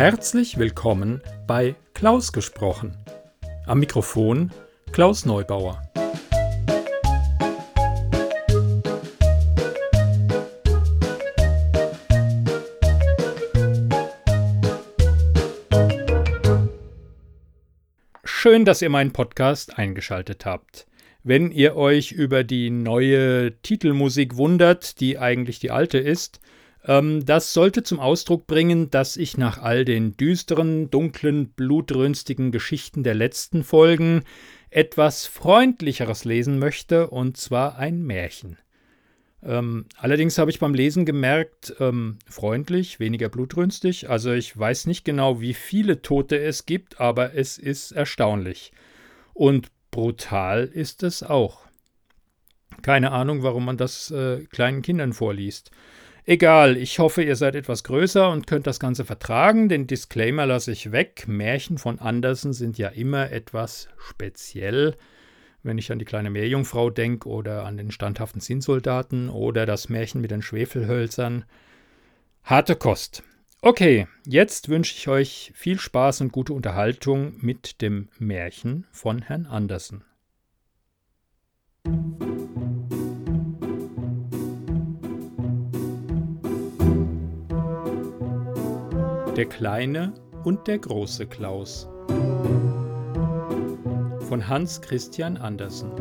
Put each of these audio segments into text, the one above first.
Herzlich willkommen bei Klaus gesprochen. Am Mikrofon Klaus Neubauer. Schön, dass ihr meinen Podcast eingeschaltet habt. Wenn ihr euch über die neue Titelmusik wundert, die eigentlich die alte ist, das sollte zum Ausdruck bringen, dass ich nach all den düsteren, dunklen, blutrünstigen Geschichten der letzten Folgen etwas Freundlicheres lesen möchte, und zwar ein Märchen. Ähm, allerdings habe ich beim Lesen gemerkt, ähm, freundlich, weniger blutrünstig. Also ich weiß nicht genau, wie viele Tote es gibt, aber es ist erstaunlich. Und brutal ist es auch. Keine Ahnung, warum man das äh, kleinen Kindern vorliest. Egal, ich hoffe, ihr seid etwas größer und könnt das Ganze vertragen. Den Disclaimer lasse ich weg. Märchen von Andersen sind ja immer etwas speziell. Wenn ich an die kleine Meerjungfrau denke oder an den standhaften Zinnsoldaten oder das Märchen mit den Schwefelhölzern. Harte Kost. Okay, jetzt wünsche ich euch viel Spaß und gute Unterhaltung mit dem Märchen von Herrn Andersen. Der kleine und der große Klaus. Von Hans Christian Andersen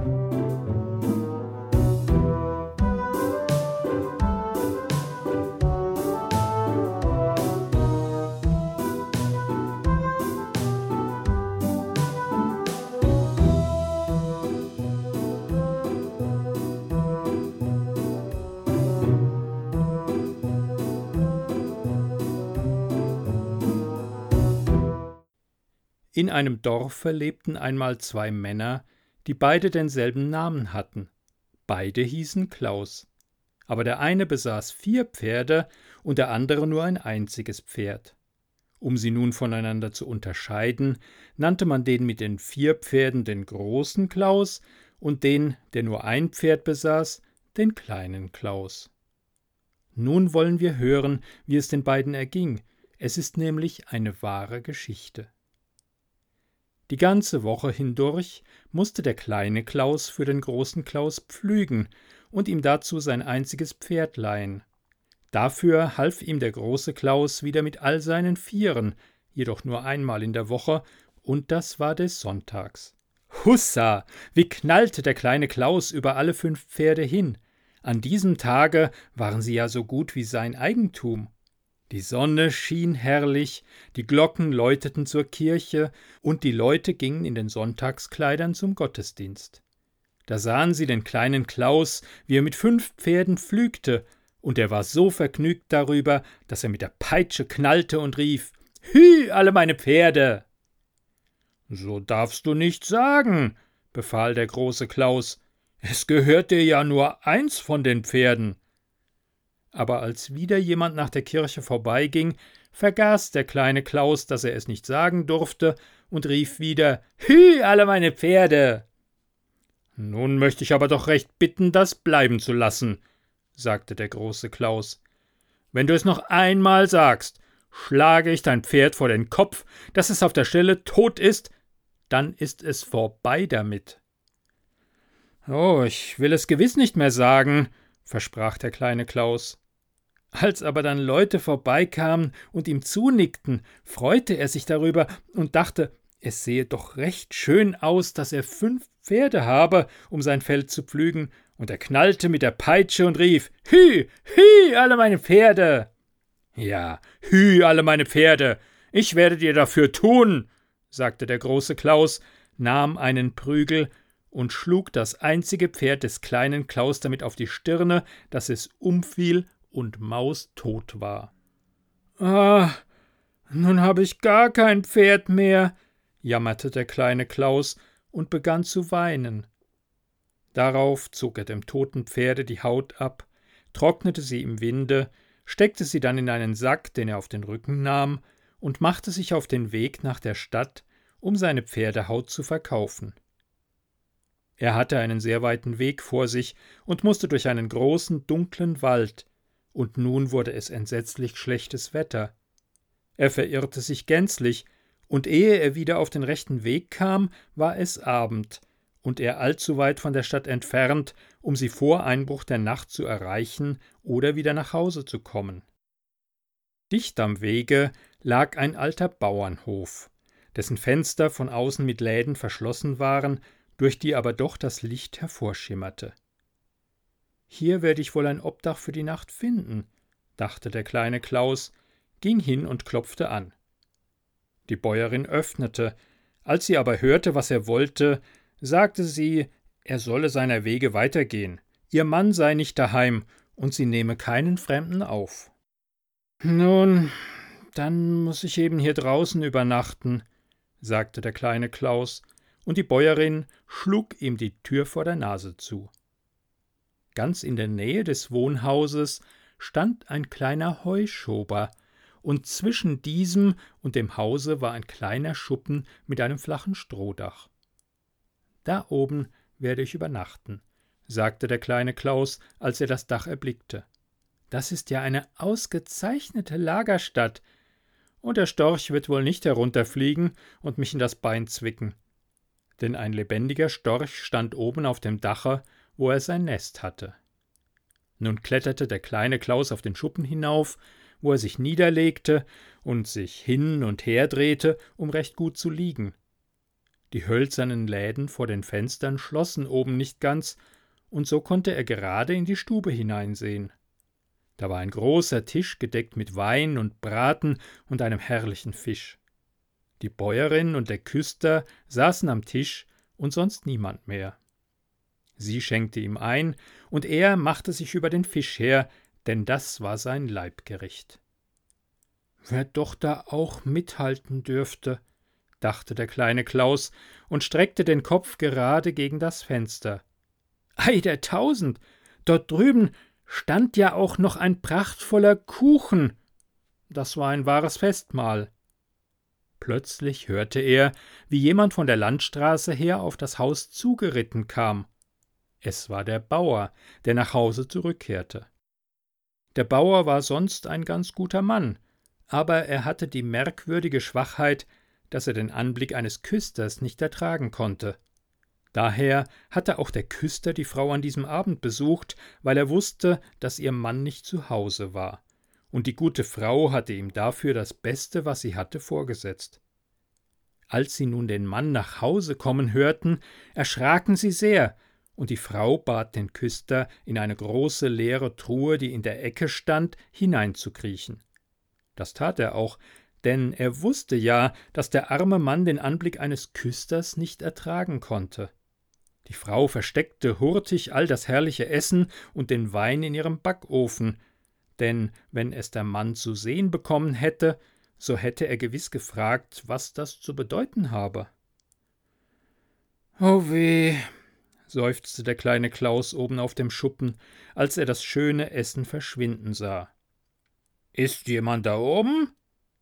In einem Dorfe lebten einmal zwei Männer, die beide denselben Namen hatten. Beide hießen Klaus. Aber der eine besaß vier Pferde und der andere nur ein einziges Pferd. Um sie nun voneinander zu unterscheiden, nannte man den mit den vier Pferden den großen Klaus und den, der nur ein Pferd besaß, den kleinen Klaus. Nun wollen wir hören, wie es den beiden erging. Es ist nämlich eine wahre Geschichte. Die ganze Woche hindurch musste der kleine Klaus für den großen Klaus pflügen und ihm dazu sein einziges Pferd leihen. Dafür half ihm der große Klaus wieder mit all seinen Vieren, jedoch nur einmal in der Woche, und das war des Sonntags. Hussa! Wie knallte der kleine Klaus über alle fünf Pferde hin! An diesem Tage waren sie ja so gut wie sein Eigentum. Die Sonne schien herrlich, die Glocken läuteten zur Kirche, und die Leute gingen in den Sonntagskleidern zum Gottesdienst. Da sahen sie den kleinen Klaus, wie er mit fünf Pferden pflügte, und er war so vergnügt darüber, dass er mit der Peitsche knallte und rief Hü, alle meine Pferde. So darfst du nicht sagen, befahl der große Klaus, es gehört dir ja nur eins von den Pferden aber als wieder jemand nach der Kirche vorbeiging, vergaß der kleine Klaus, dass er es nicht sagen durfte, und rief wieder Hü, alle meine Pferde. Nun möchte ich aber doch recht bitten, das bleiben zu lassen, sagte der große Klaus. Wenn du es noch einmal sagst, schlage ich dein Pferd vor den Kopf, dass es auf der Stelle tot ist, dann ist es vorbei damit. Oh, ich will es gewiss nicht mehr sagen, versprach der kleine Klaus. Als aber dann Leute vorbeikamen und ihm zunickten, freute er sich darüber und dachte, es sehe doch recht schön aus, dass er fünf Pferde habe, um sein Feld zu pflügen, und er knallte mit der Peitsche und rief Hü, hü, alle meine Pferde. Ja, hü, alle meine Pferde, ich werde dir dafür tun, sagte der große Klaus, nahm einen Prügel und schlug das einzige Pferd des kleinen Klaus damit auf die Stirne, dass es umfiel und maustot war. Ah, nun habe ich gar kein Pferd mehr, jammerte der kleine Klaus und begann zu weinen. Darauf zog er dem toten Pferde die Haut ab, trocknete sie im Winde, steckte sie dann in einen Sack, den er auf den Rücken nahm, und machte sich auf den Weg nach der Stadt, um seine Pferdehaut zu verkaufen. Er hatte einen sehr weiten Weg vor sich und musste durch einen großen, dunklen Wald, und nun wurde es entsetzlich schlechtes Wetter. Er verirrte sich gänzlich, und ehe er wieder auf den rechten Weg kam, war es Abend, und er allzu weit von der Stadt entfernt, um sie vor Einbruch der Nacht zu erreichen oder wieder nach Hause zu kommen. Dicht am Wege lag ein alter Bauernhof, dessen Fenster von außen mit Läden verschlossen waren, durch die aber doch das Licht hervorschimmerte. Hier werde ich wohl ein Obdach für die Nacht finden, dachte der kleine Klaus, ging hin und klopfte an. Die Bäuerin öffnete, als sie aber hörte, was er wollte, sagte sie, er solle seiner Wege weitergehen, ihr Mann sei nicht daheim und sie nehme keinen Fremden auf. Nun, dann muss ich eben hier draußen übernachten, sagte der kleine Klaus, und die Bäuerin schlug ihm die Tür vor der Nase zu. Ganz in der Nähe des Wohnhauses stand ein kleiner Heuschober, und zwischen diesem und dem Hause war ein kleiner Schuppen mit einem flachen Strohdach. Da oben werde ich übernachten, sagte der kleine Klaus, als er das Dach erblickte. Das ist ja eine ausgezeichnete Lagerstadt, und der Storch wird wohl nicht herunterfliegen und mich in das Bein zwicken. Denn ein lebendiger Storch stand oben auf dem Dache, wo er sein Nest hatte. Nun kletterte der kleine Klaus auf den Schuppen hinauf, wo er sich niederlegte und sich hin und her drehte, um recht gut zu liegen. Die hölzernen Läden vor den Fenstern schlossen oben nicht ganz, und so konnte er gerade in die Stube hineinsehen. Da war ein großer Tisch gedeckt mit Wein und Braten und einem herrlichen Fisch. Die Bäuerin und der Küster saßen am Tisch und sonst niemand mehr. Sie schenkte ihm ein, und er machte sich über den Fisch her, denn das war sein Leibgericht. Wer doch da auch mithalten dürfte, dachte der kleine Klaus und streckte den Kopf gerade gegen das Fenster. Ei der Tausend! Dort drüben stand ja auch noch ein prachtvoller Kuchen. Das war ein wahres Festmahl. Plötzlich hörte er, wie jemand von der Landstraße her auf das Haus zugeritten kam. Es war der Bauer, der nach Hause zurückkehrte. Der Bauer war sonst ein ganz guter Mann, aber er hatte die merkwürdige Schwachheit, dass er den Anblick eines Küsters nicht ertragen konnte. Daher hatte auch der Küster die Frau an diesem Abend besucht, weil er wusste, dass ihr Mann nicht zu Hause war, und die gute Frau hatte ihm dafür das Beste, was sie hatte, vorgesetzt. Als sie nun den Mann nach Hause kommen hörten, erschraken sie sehr, und die Frau bat den Küster, in eine große leere Truhe, die in der Ecke stand, hineinzukriechen. Das tat er auch, denn er wusste ja, dass der arme Mann den Anblick eines Küsters nicht ertragen konnte. Die Frau versteckte hurtig all das herrliche Essen und den Wein in ihrem Backofen, denn wenn es der Mann zu sehen bekommen hätte, so hätte er gewiss gefragt, was das zu bedeuten habe. Oh weh, seufzte der kleine Klaus oben auf dem Schuppen, als er das schöne Essen verschwinden sah. Ist jemand da oben?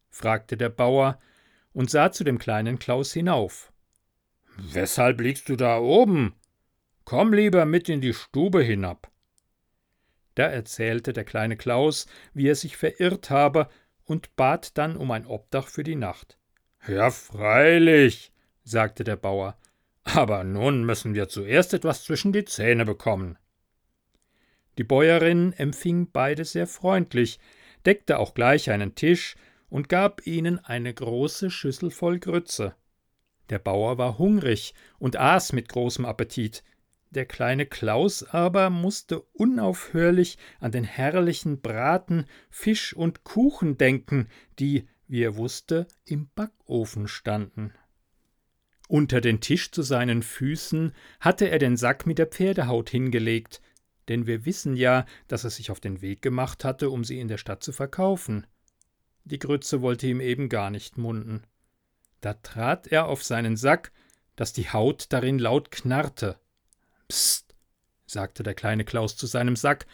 fragte der Bauer und sah zu dem kleinen Klaus hinauf. Weshalb liegst du da oben? Komm lieber mit in die Stube hinab. Da erzählte der kleine Klaus, wie er sich verirrt habe, und bat dann um ein Obdach für die Nacht. Ja, freilich, sagte der Bauer, aber nun müssen wir zuerst etwas zwischen die Zähne bekommen. Die Bäuerin empfing beide sehr freundlich, deckte auch gleich einen Tisch und gab ihnen eine große Schüssel voll Grütze. Der Bauer war hungrig und aß mit großem Appetit. Der kleine Klaus aber musste unaufhörlich an den herrlichen Braten, Fisch und Kuchen denken, die, wie er wusste, im Backofen standen. Unter den Tisch zu seinen Füßen hatte er den Sack mit der Pferdehaut hingelegt, denn wir wissen ja, dass er sich auf den Weg gemacht hatte, um sie in der Stadt zu verkaufen. Die Grütze wollte ihm eben gar nicht munden. Da trat er auf seinen Sack, dass die Haut darin laut knarrte. Psst, sagte der kleine Klaus zu seinem Sack,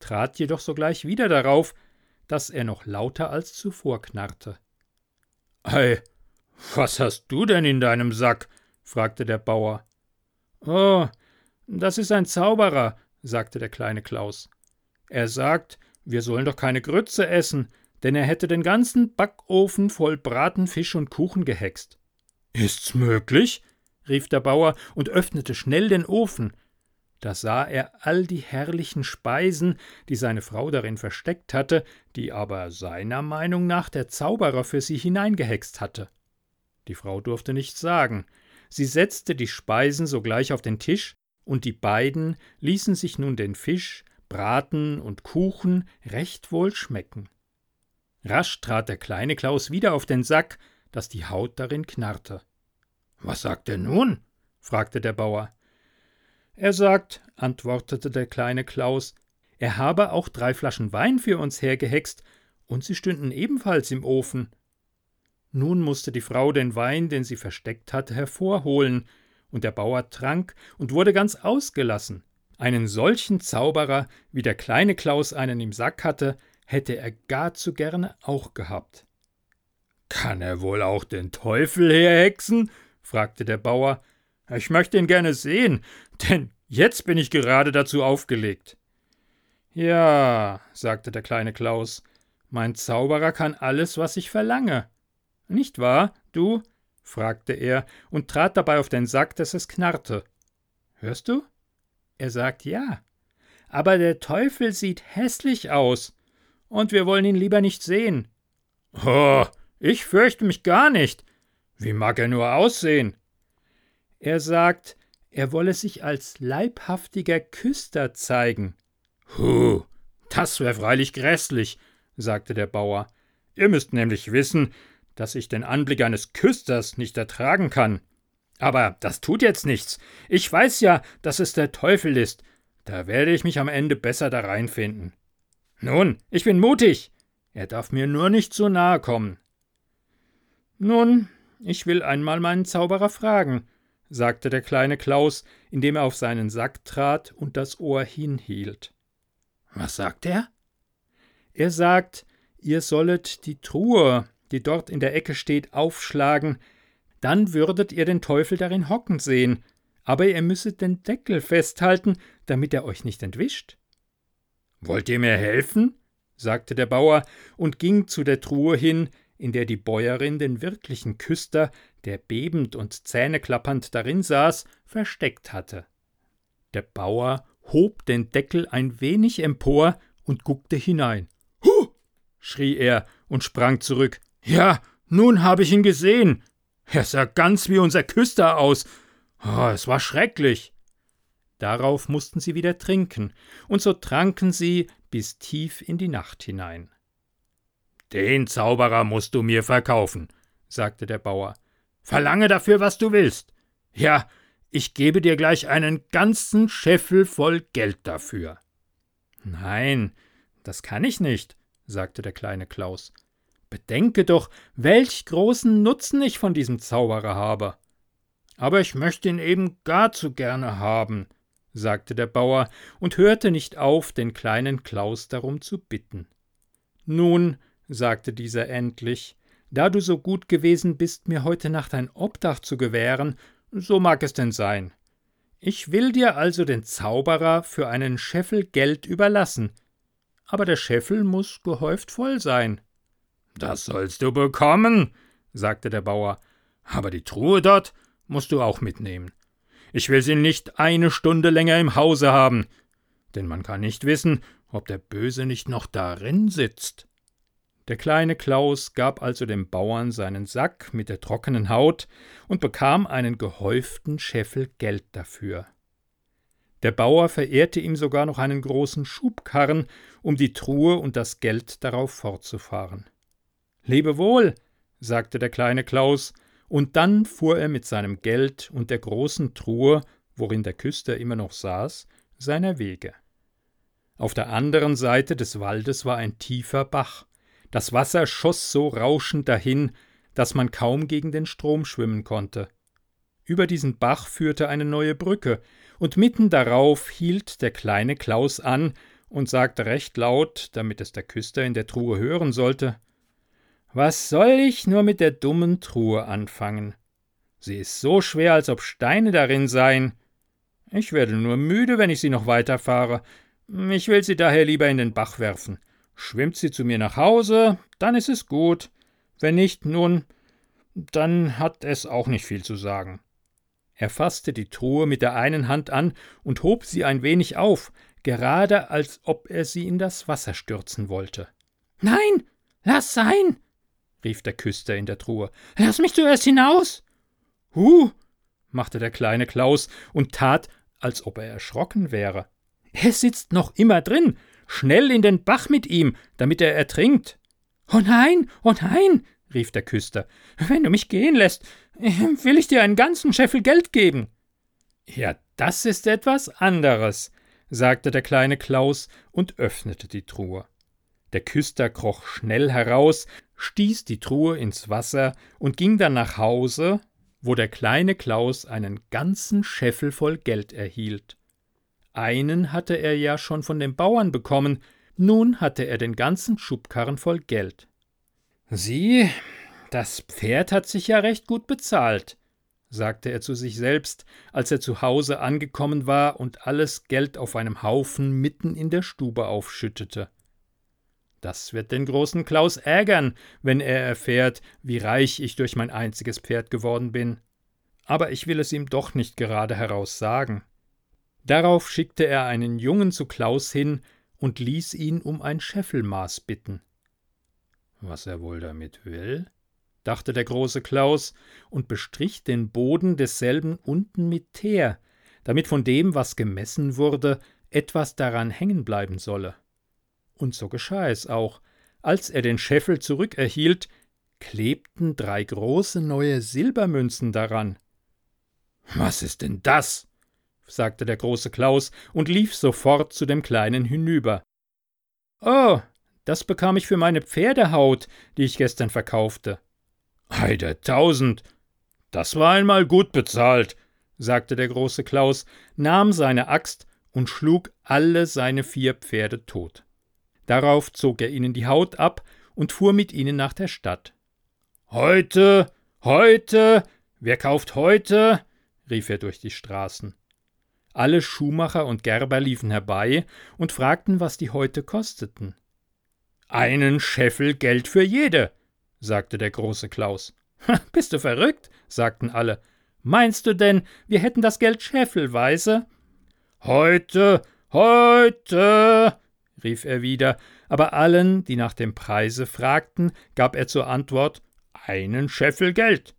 trat jedoch sogleich wieder darauf, dass er noch lauter als zuvor knarrte. Ei, was hast du denn in deinem Sack? fragte der Bauer. Oh, das ist ein Zauberer, sagte der kleine Klaus. Er sagt, wir sollen doch keine Grütze essen, denn er hätte den ganzen Backofen voll Braten, Fisch und Kuchen gehext. Ist's möglich? rief der Bauer und öffnete schnell den Ofen. Da sah er all die herrlichen Speisen, die seine Frau darin versteckt hatte, die aber seiner Meinung nach der Zauberer für sie hineingehext hatte. Die Frau durfte nichts sagen. Sie setzte die Speisen sogleich auf den Tisch, und die beiden ließen sich nun den Fisch, Braten und Kuchen recht wohl schmecken. Rasch trat der kleine Klaus wieder auf den Sack, dass die Haut darin knarrte. Was sagt er nun? fragte der Bauer. Er sagt, antwortete der kleine Klaus, er habe auch drei Flaschen Wein für uns hergehext, und sie stünden ebenfalls im Ofen. Nun musste die Frau den Wein, den sie versteckt hatte, hervorholen, und der Bauer trank und wurde ganz ausgelassen. Einen solchen Zauberer, wie der kleine Klaus einen im Sack hatte, hätte er gar zu gerne auch gehabt. Kann er wohl auch den Teufel herhexen? fragte der Bauer. Ich möchte ihn gerne sehen, denn jetzt bin ich gerade dazu aufgelegt. Ja, sagte der kleine Klaus, mein Zauberer kann alles, was ich verlange. Nicht wahr, du? fragte er und trat dabei auf den Sack, dass es knarrte. Hörst du? Er sagt ja. Aber der Teufel sieht hässlich aus, und wir wollen ihn lieber nicht sehen. Oh, ich fürchte mich gar nicht. Wie mag er nur aussehen? Er sagt, er wolle sich als leibhaftiger Küster zeigen. Huh, das wäre freilich grässlich, sagte der Bauer. Ihr müsst nämlich wissen, dass ich den Anblick eines Küsters nicht ertragen kann. Aber das tut jetzt nichts. Ich weiß ja, dass es der Teufel ist. Da werde ich mich am Ende besser da reinfinden. Nun, ich bin mutig. Er darf mir nur nicht so nahe kommen. Nun, ich will einmal meinen Zauberer fragen, sagte der kleine Klaus, indem er auf seinen Sack trat und das Ohr hinhielt. Was sagt er? Er sagt, ihr sollet die Truhe, die dort in der Ecke steht, aufschlagen, dann würdet ihr den Teufel darin hocken sehen, aber ihr müsset den Deckel festhalten, damit er euch nicht entwischt. Wollt ihr mir helfen? sagte der Bauer und ging zu der Truhe hin, in der die Bäuerin den wirklichen Küster, der bebend und zähneklappernd darin saß, versteckt hatte. Der Bauer hob den Deckel ein wenig empor und guckte hinein. Huh! schrie er und sprang zurück. Ja, nun habe ich ihn gesehen. Er sah ganz wie unser Küster aus. Oh, es war schrecklich. Darauf mussten sie wieder trinken, und so tranken sie bis tief in die Nacht hinein. Den Zauberer musst du mir verkaufen, sagte der Bauer. Verlange dafür, was du willst. Ja, ich gebe dir gleich einen ganzen Scheffel voll Geld dafür. Nein, das kann ich nicht, sagte der kleine Klaus. Bedenke doch, welch großen Nutzen ich von diesem Zauberer habe. Aber ich möchte ihn eben gar zu gerne haben, sagte der Bauer und hörte nicht auf, den kleinen Klaus darum zu bitten. Nun, sagte dieser endlich, da du so gut gewesen bist, mir heute Nacht ein Obdach zu gewähren, so mag es denn sein. Ich will dir also den Zauberer für einen Scheffel Geld überlassen, aber der Scheffel muss gehäuft voll sein. Das sollst du bekommen, sagte der Bauer, aber die Truhe dort musst du auch mitnehmen. Ich will sie nicht eine Stunde länger im Hause haben, denn man kann nicht wissen, ob der Böse nicht noch darin sitzt. Der kleine Klaus gab also dem Bauern seinen Sack mit der trockenen Haut und bekam einen gehäuften Scheffel Geld dafür. Der Bauer verehrte ihm sogar noch einen großen Schubkarren, um die Truhe und das Geld darauf fortzufahren. Lebe wohl, sagte der kleine Klaus, und dann fuhr er mit seinem Geld und der großen Truhe, worin der Küster immer noch saß, seiner Wege. Auf der anderen Seite des Waldes war ein tiefer Bach. Das Wasser schoss so rauschend dahin, dass man kaum gegen den Strom schwimmen konnte. Über diesen Bach führte eine neue Brücke, und mitten darauf hielt der kleine Klaus an und sagte recht laut, damit es der Küster in der Truhe hören sollte was soll ich nur mit der dummen Truhe anfangen? Sie ist so schwer, als ob Steine darin seien. Ich werde nur müde, wenn ich sie noch weiterfahre. Ich will sie daher lieber in den Bach werfen. Schwimmt sie zu mir nach Hause, dann ist es gut. Wenn nicht, nun, dann hat es auch nicht viel zu sagen. Er fasste die Truhe mit der einen Hand an und hob sie ein wenig auf, gerade als ob er sie in das Wasser stürzen wollte. Nein, lass sein, rief der Küster in der Truhe. Lass mich zuerst hinaus. Huh, machte der kleine Klaus und tat, als ob er erschrocken wäre. Er sitzt noch immer drin. Schnell in den Bach mit ihm, damit er ertrinkt. Oh nein, oh nein, rief der Küster. Wenn du mich gehen lässt, will ich dir einen ganzen Scheffel Geld geben. Ja, das ist etwas anderes, sagte der kleine Klaus und öffnete die Truhe. Der Küster kroch schnell heraus, stieß die Truhe ins Wasser und ging dann nach Hause, wo der kleine Klaus einen ganzen Scheffel voll Geld erhielt. Einen hatte er ja schon von dem Bauern bekommen, nun hatte er den ganzen Schubkarren voll Geld. Sieh, das Pferd hat sich ja recht gut bezahlt, sagte er zu sich selbst, als er zu Hause angekommen war und alles Geld auf einem Haufen mitten in der Stube aufschüttete. Das wird den großen Klaus ärgern, wenn er erfährt, wie reich ich durch mein einziges Pferd geworden bin. Aber ich will es ihm doch nicht gerade heraus sagen. Darauf schickte er einen Jungen zu Klaus hin und ließ ihn um ein Scheffelmaß bitten. Was er wohl damit will? dachte der große Klaus und bestrich den Boden desselben unten mit Teer, damit von dem, was gemessen wurde, etwas daran hängen bleiben solle. Und so geschah es auch. Als er den Scheffel zurückerhielt, klebten drei große neue Silbermünzen daran. Was ist denn das? sagte der große Klaus und lief sofort zu dem Kleinen hinüber. Oh, das bekam ich für meine Pferdehaut, die ich gestern verkaufte. Ei der Tausend! Das war einmal gut bezahlt, sagte der große Klaus, nahm seine Axt und schlug alle seine vier Pferde tot. Darauf zog er ihnen die Haut ab und fuhr mit ihnen nach der Stadt. Heute, heute, wer kauft heute? rief er durch die Straßen. Alle Schuhmacher und Gerber liefen herbei und fragten, was die Häute kosteten. Einen Scheffel Geld für jede, sagte der große Klaus. Bist du verrückt? sagten alle. Meinst du denn, wir hätten das Geld scheffelweise? Heute, heute, rief er wieder, aber allen, die nach dem Preise fragten, gab er zur Antwort einen Scheffel Geld.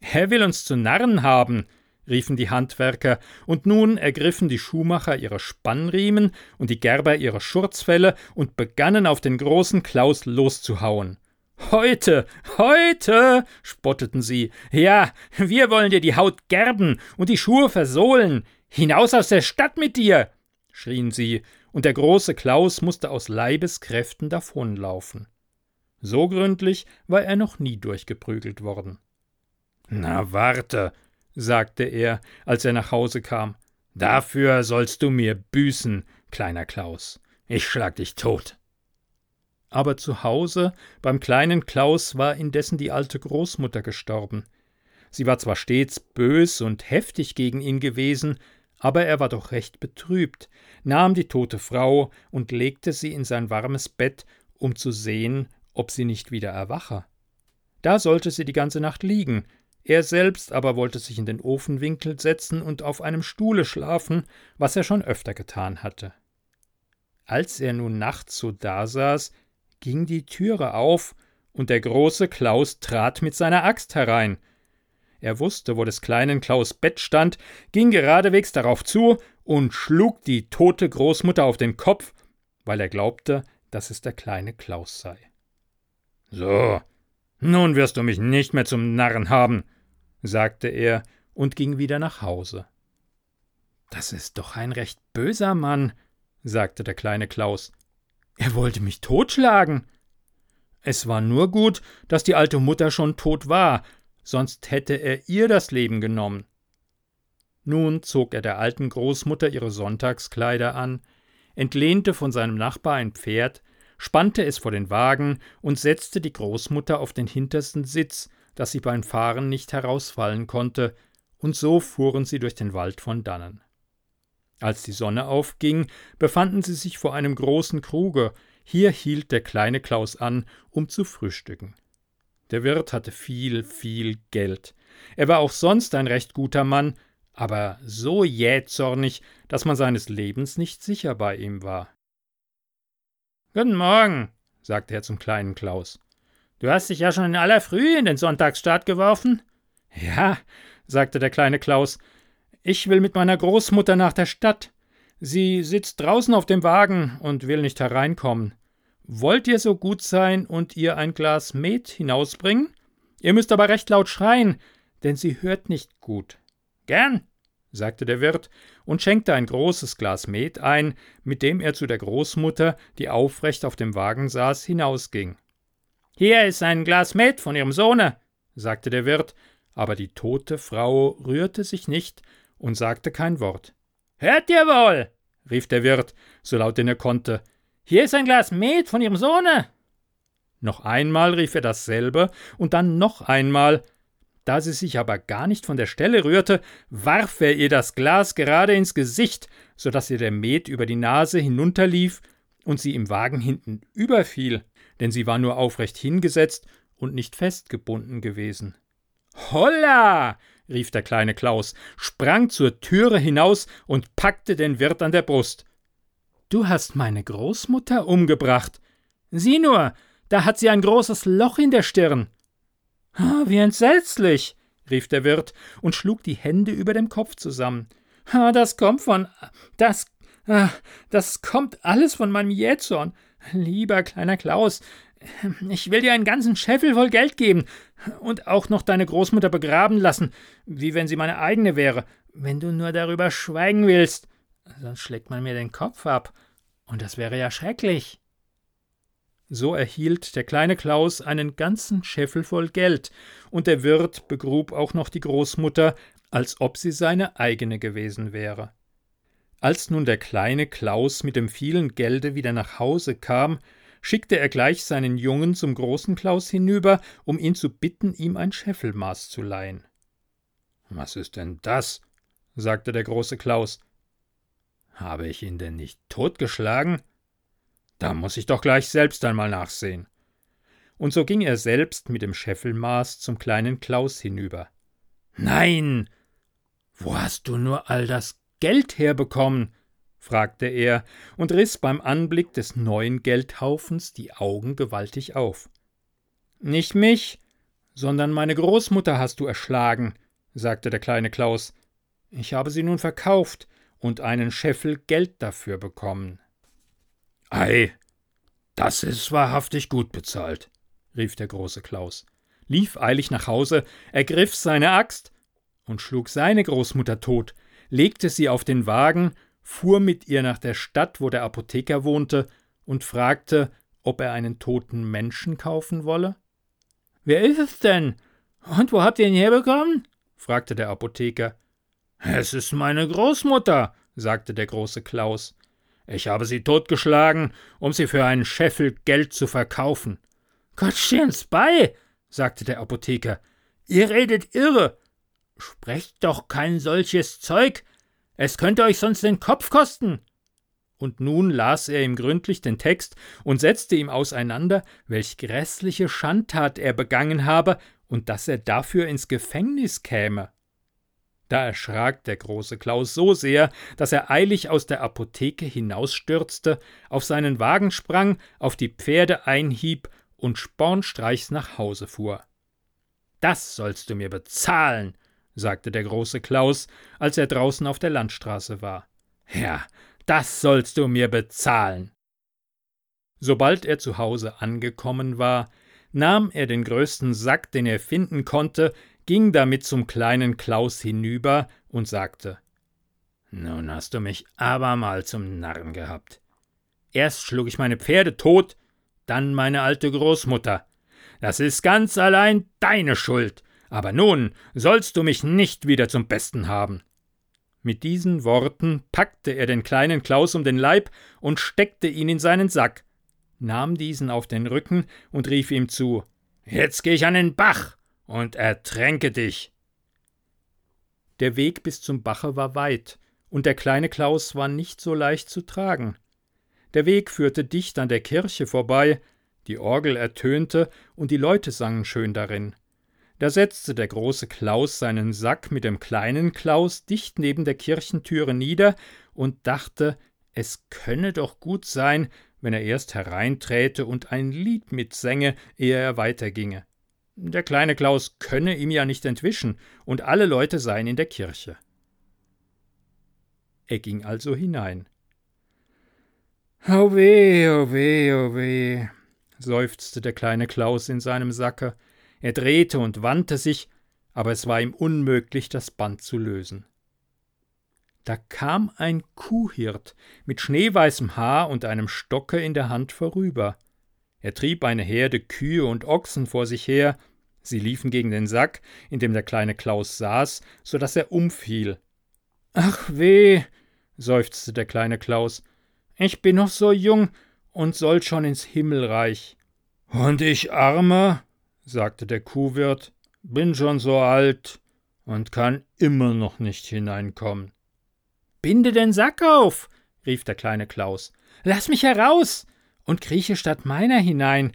Er will uns zu Narren haben, riefen die Handwerker, und nun ergriffen die Schuhmacher ihre Spannriemen und die Gerber ihre Schurzfelle und begannen auf den großen Klaus loszuhauen. Heute, heute, spotteten sie, ja, wir wollen dir die Haut gerben und die Schuhe versohlen. Hinaus aus der Stadt mit dir, schrien sie, und der große Klaus musste aus Leibeskräften davonlaufen. So gründlich war er noch nie durchgeprügelt worden. Na warte, sagte er, als er nach Hause kam. Dafür sollst du mir büßen, kleiner Klaus. Ich schlag dich tot. Aber zu Hause, beim kleinen Klaus, war indessen die alte Großmutter gestorben. Sie war zwar stets bös und heftig gegen ihn gewesen, aber er war doch recht betrübt, nahm die tote Frau und legte sie in sein warmes Bett, um zu sehen, ob sie nicht wieder erwache. Da sollte sie die ganze Nacht liegen, er selbst aber wollte sich in den Ofenwinkel setzen und auf einem Stuhle schlafen, was er schon öfter getan hatte. Als er nun nachts so dasaß, ging die Türe auf, und der große Klaus trat mit seiner Axt herein. Er wusste, wo des kleinen Klaus Bett stand, ging geradewegs darauf zu und schlug die tote Großmutter auf den Kopf, weil er glaubte, dass es der kleine Klaus sei. So, nun wirst du mich nicht mehr zum Narren haben, sagte er und ging wieder nach Hause. Das ist doch ein recht böser Mann, sagte der kleine Klaus. Er wollte mich totschlagen. Es war nur gut, dass die alte Mutter schon tot war, sonst hätte er ihr das Leben genommen. Nun zog er der alten Großmutter ihre Sonntagskleider an, entlehnte von seinem Nachbar ein Pferd, spannte es vor den Wagen und setzte die Großmutter auf den hintersten Sitz, dass sie beim Fahren nicht herausfallen konnte, und so fuhren sie durch den Wald von dannen. Als die Sonne aufging, befanden sie sich vor einem großen Kruge, Hier hielt der kleine Klaus an, um zu frühstücken. Der Wirt hatte viel, viel Geld. Er war auch sonst ein recht guter Mann, aber so jähzornig, dass man seines Lebens nicht sicher bei ihm war. Guten Morgen, sagte er zum kleinen Klaus. Du hast dich ja schon in aller Frühe in den Sonntagsstaat geworfen? Ja, sagte der kleine Klaus, ich will mit meiner Großmutter nach der Stadt. Sie sitzt draußen auf dem Wagen und will nicht hereinkommen. Wollt ihr so gut sein und ihr ein Glas Met hinausbringen? Ihr müsst aber recht laut schreien, denn sie hört nicht gut. Gern, sagte der Wirt und schenkte ein großes Glas Met ein, mit dem er zu der Großmutter, die aufrecht auf dem Wagen saß, hinausging. Hier ist ein Glas Met von Ihrem Sohne, sagte der Wirt, aber die tote Frau rührte sich nicht und sagte kein Wort. Hört ihr wohl? rief der Wirt, so laut denn er konnte. Hier ist ein Glas Met von Ihrem Sohne. Noch einmal rief er dasselbe und dann noch einmal. Da sie sich aber gar nicht von der Stelle rührte, warf er ihr das Glas gerade ins Gesicht, so dass ihr der Met über die Nase hinunterlief und sie im Wagen hinten überfiel, denn sie war nur aufrecht hingesetzt und nicht festgebunden gewesen. Holla! rief der kleine Klaus, sprang zur Türe hinaus und packte den Wirt an der Brust. Du hast meine Großmutter umgebracht. Sieh nur, da hat sie ein großes Loch in der Stirn. Ah, wie entsetzlich, rief der Wirt und schlug die Hände über dem Kopf zusammen. Ah, das kommt von. Das. Ah, das kommt alles von meinem Jähzorn. Lieber kleiner Klaus, ich will dir einen ganzen Scheffel voll Geld geben und auch noch deine Großmutter begraben lassen, wie wenn sie meine eigene wäre, wenn du nur darüber schweigen willst. Sonst schlägt man mir den Kopf ab. Und das wäre ja schrecklich. So erhielt der kleine Klaus einen ganzen Scheffel voll Geld, und der Wirt begrub auch noch die Großmutter, als ob sie seine eigene gewesen wäre. Als nun der kleine Klaus mit dem vielen Gelde wieder nach Hause kam, schickte er gleich seinen Jungen zum großen Klaus hinüber, um ihn zu bitten, ihm ein Scheffelmaß zu leihen. Was ist denn das? sagte der große Klaus. Habe ich ihn denn nicht totgeschlagen? Da muss ich doch gleich selbst einmal nachsehen. Und so ging er selbst mit dem Scheffelmaß zum kleinen Klaus hinüber. Nein! Wo hast du nur all das Geld herbekommen? fragte er und riß beim Anblick des neuen Geldhaufens die Augen gewaltig auf. Nicht mich, sondern meine Großmutter hast du erschlagen, sagte der kleine Klaus. Ich habe sie nun verkauft und einen Scheffel Geld dafür bekommen. Ei, das ist wahrhaftig gut bezahlt, rief der große Klaus, lief eilig nach Hause, ergriff seine Axt und schlug seine Großmutter tot, legte sie auf den Wagen fuhr mit ihr nach der Stadt, wo der Apotheker wohnte, und fragte, ob er einen toten Menschen kaufen wolle. Wer ist es denn? Und wo habt ihr ihn herbekommen? fragte der Apotheker. Es ist meine Großmutter, sagte der große Klaus. Ich habe sie totgeschlagen, um sie für einen Scheffel Geld zu verkaufen. Gott stehen's bei, sagte der Apotheker. Ihr redet irre. Sprecht doch kein solches Zeug, es könnte euch sonst den Kopf kosten. Und nun las er ihm gründlich den Text und setzte ihm auseinander, welch grässliche Schandtat er begangen habe und dass er dafür ins Gefängnis käme. Da erschrak der große Klaus so sehr, dass er eilig aus der Apotheke hinausstürzte, auf seinen Wagen sprang, auf die Pferde einhieb und spornstreichs nach Hause fuhr. Das sollst du mir bezahlen, sagte der große Klaus, als er draußen auf der Landstraße war. Ja, das sollst du mir bezahlen. Sobald er zu Hause angekommen war, nahm er den größten Sack, den er finden konnte, ging damit zum kleinen Klaus hinüber und sagte Nun hast du mich abermal zum Narren gehabt. Erst schlug ich meine Pferde tot, dann meine alte Großmutter. Das ist ganz allein deine Schuld, aber nun sollst du mich nicht wieder zum Besten haben. Mit diesen Worten packte er den kleinen Klaus um den Leib und steckte ihn in seinen Sack, nahm diesen auf den Rücken und rief ihm zu Jetzt geh ich an den Bach und ertränke dich. Der Weg bis zum Bache war weit, und der kleine Klaus war nicht so leicht zu tragen. Der Weg führte dicht an der Kirche vorbei, die Orgel ertönte und die Leute sangen schön darin. Da setzte der große Klaus seinen Sack mit dem kleinen Klaus dicht neben der Kirchentüre nieder und dachte, es könne doch gut sein, wenn er erst hereinträte und ein Lied mitsänge, ehe er weiterginge. Der kleine Klaus könne ihm ja nicht entwischen, und alle Leute seien in der Kirche. Er ging also hinein. Oh weh, oh weh, oh weh, seufzte der kleine Klaus in seinem Sacke. Er drehte und wandte sich, aber es war ihm unmöglich, das Band zu lösen. Da kam ein Kuhhirt mit schneeweißem Haar und einem Stocke in der Hand vorüber. Er trieb eine Herde Kühe und Ochsen vor sich her, sie liefen gegen den Sack, in dem der kleine Klaus saß, so dass er umfiel. Ach weh, seufzte der kleine Klaus, ich bin noch so jung und soll schon ins Himmelreich. Und ich armer, sagte der Kuhwirt, bin schon so alt und kann immer noch nicht hineinkommen. Binde den Sack auf, rief der kleine Klaus. Lass mich heraus und krieche statt meiner hinein.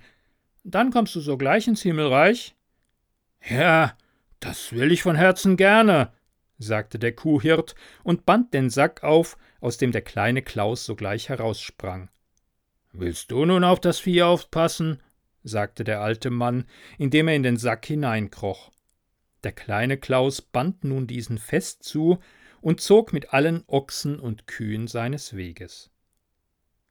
Dann kommst du sogleich ins Himmelreich. Ja, das will ich von Herzen gerne, sagte der Kuhhirt und band den Sack auf, aus dem der kleine Klaus sogleich heraussprang. Willst du nun auf das Vieh aufpassen? sagte der alte Mann, indem er in den Sack hineinkroch. Der kleine Klaus band nun diesen fest zu und zog mit allen Ochsen und Kühen seines Weges.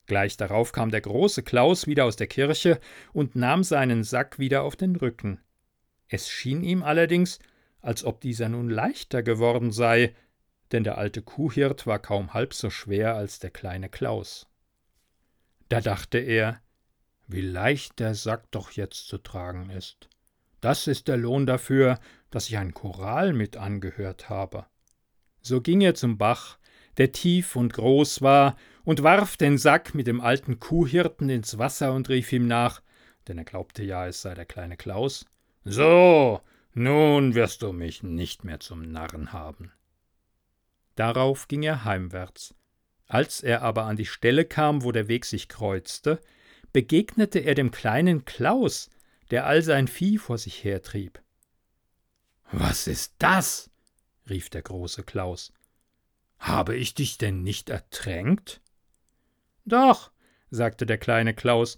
Gleich darauf kam der große Klaus wieder aus der Kirche und nahm seinen Sack wieder auf den Rücken. Es schien ihm allerdings, als ob dieser nun leichter geworden sei, denn der alte Kuhhirt war kaum halb so schwer als der kleine Klaus. Da dachte er, wie leicht der Sack doch jetzt zu tragen ist. Das ist der Lohn dafür, dass ich ein Choral mit angehört habe. So ging er zum Bach, der tief und groß war, und warf den Sack mit dem alten Kuhhirten ins Wasser und rief ihm nach, denn er glaubte ja, es sei der kleine Klaus. So, nun wirst du mich nicht mehr zum Narren haben. Darauf ging er heimwärts. Als er aber an die Stelle kam, wo der Weg sich kreuzte, begegnete er dem kleinen Klaus, der all sein Vieh vor sich hertrieb. Was ist das? rief der große Klaus. Habe ich dich denn nicht ertränkt? Doch, sagte der kleine Klaus,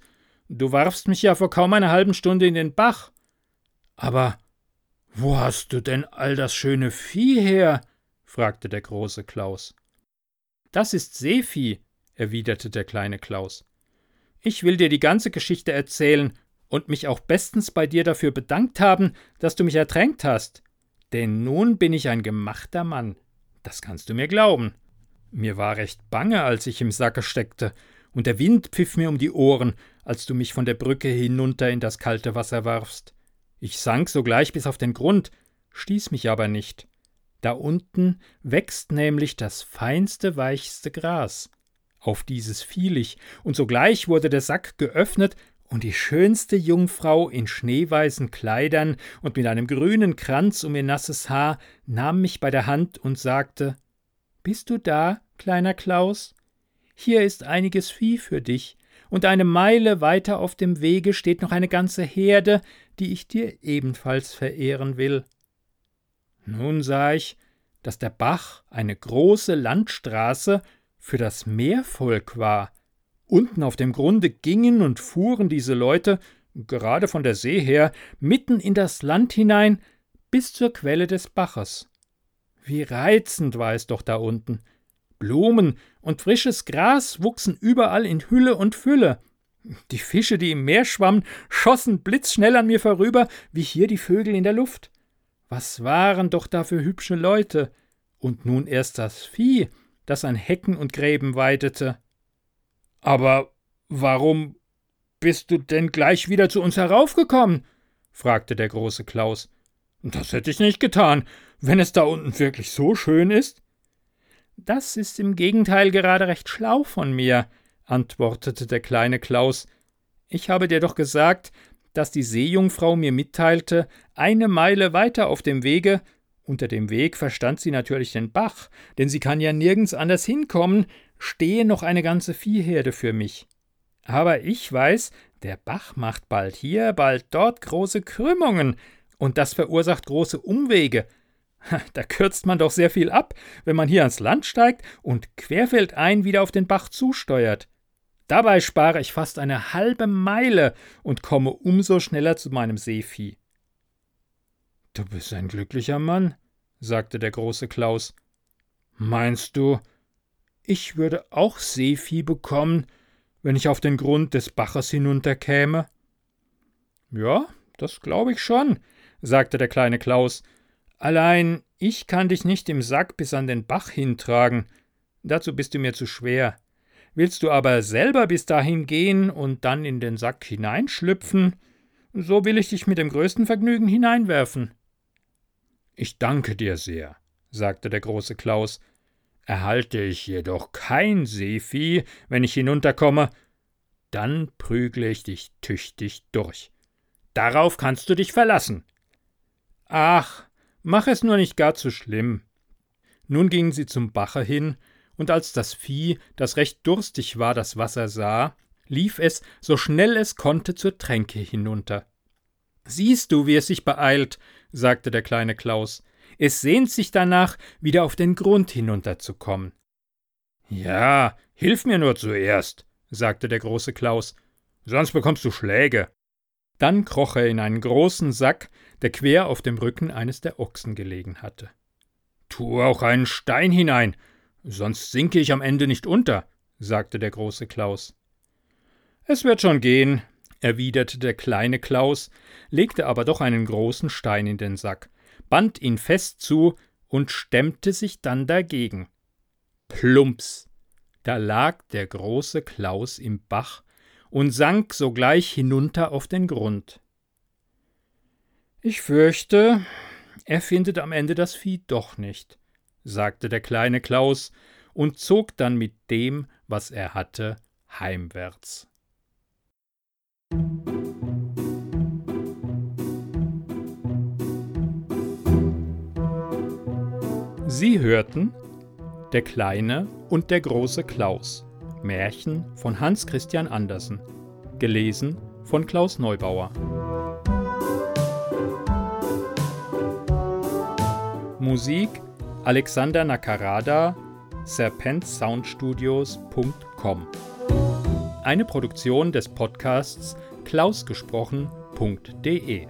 du warfst mich ja vor kaum einer halben Stunde in den Bach. Aber wo hast du denn all das schöne Vieh her? fragte der große Klaus. Das ist Seevieh, erwiderte der kleine Klaus. Ich will dir die ganze Geschichte erzählen und mich auch bestens bei dir dafür bedankt haben, dass du mich ertränkt hast. Denn nun bin ich ein gemachter Mann. Das kannst du mir glauben. Mir war recht bange, als ich im Sacke steckte, und der Wind pfiff mir um die Ohren, als du mich von der Brücke hinunter in das kalte Wasser warfst. Ich sank sogleich bis auf den Grund, stieß mich aber nicht. Da unten wächst nämlich das feinste, weichste Gras. Auf dieses fiel ich, und sogleich wurde der Sack geöffnet, und die schönste Jungfrau in schneeweißen Kleidern und mit einem grünen Kranz um ihr nasses Haar nahm mich bei der Hand und sagte Bist du da, kleiner Klaus? Hier ist einiges Vieh für dich, und eine Meile weiter auf dem Wege steht noch eine ganze Herde, die ich dir ebenfalls verehren will. Nun sah ich, dass der Bach eine große Landstraße für das Meervolk war, Unten auf dem Grunde gingen und fuhren diese Leute, gerade von der See her, mitten in das Land hinein, bis zur Quelle des Baches. Wie reizend war es doch da unten. Blumen und frisches Gras wuchsen überall in Hülle und Fülle. Die Fische, die im Meer schwammen, schossen blitzschnell an mir vorüber, wie hier die Vögel in der Luft. Was waren doch da für hübsche Leute! Und nun erst das Vieh, das an Hecken und Gräben weidete. Aber warum bist du denn gleich wieder zu uns heraufgekommen? fragte der große Klaus. Das hätte ich nicht getan, wenn es da unten wirklich so schön ist. Das ist im Gegenteil gerade recht schlau von mir, antwortete der kleine Klaus. Ich habe dir doch gesagt, dass die Seejungfrau mir mitteilte, eine Meile weiter auf dem Wege, unter dem Weg verstand sie natürlich den Bach, denn sie kann ja nirgends anders hinkommen, stehe noch eine ganze Viehherde für mich. Aber ich weiß, der Bach macht bald hier, bald dort große Krümmungen, und das verursacht große Umwege. Da kürzt man doch sehr viel ab, wenn man hier ans Land steigt und querfeldein wieder auf den Bach zusteuert. Dabei spare ich fast eine halbe Meile und komme umso schneller zu meinem Seevieh. Du bist ein glücklicher Mann, sagte der große Klaus. Meinst du, ich würde auch Seevieh bekommen, wenn ich auf den Grund des Baches hinunterkäme? Ja, das glaube ich schon, sagte der kleine Klaus. Allein ich kann dich nicht im Sack bis an den Bach hintragen. Dazu bist du mir zu schwer. Willst du aber selber bis dahin gehen und dann in den Sack hineinschlüpfen, so will ich dich mit dem größten Vergnügen hineinwerfen. Ich danke dir sehr, sagte der große Klaus. Erhalte ich jedoch kein Seevieh, wenn ich hinunterkomme, dann prügle ich dich tüchtig durch. Darauf kannst du dich verlassen. Ach, mach es nur nicht gar zu schlimm. Nun gingen sie zum Bache hin, und als das Vieh, das recht durstig war, das Wasser sah, lief es, so schnell es konnte, zur Tränke hinunter. Siehst du, wie es sich beeilt, sagte der kleine Klaus. Es sehnt sich danach, wieder auf den Grund hinunterzukommen. Ja, hilf mir nur zuerst, sagte der große Klaus, sonst bekommst du Schläge. Dann kroch er in einen großen Sack, der quer auf dem Rücken eines der Ochsen gelegen hatte. Tu auch einen Stein hinein, sonst sinke ich am Ende nicht unter, sagte der große Klaus. Es wird schon gehen, erwiderte der kleine Klaus, legte aber doch einen großen Stein in den Sack, band ihn fest zu und stemmte sich dann dagegen. Plumps! Da lag der große Klaus im Bach und sank sogleich hinunter auf den Grund. Ich fürchte, er findet am Ende das Vieh doch nicht, sagte der kleine Klaus und zog dann mit dem, was er hatte, heimwärts. Sie hörten Der kleine und der große Klaus. Märchen von Hans Christian Andersen. Gelesen von Klaus Neubauer. Musik Alexander Nakarada serpentsoundstudios.com Eine Produktion des Podcasts klausgesprochen.de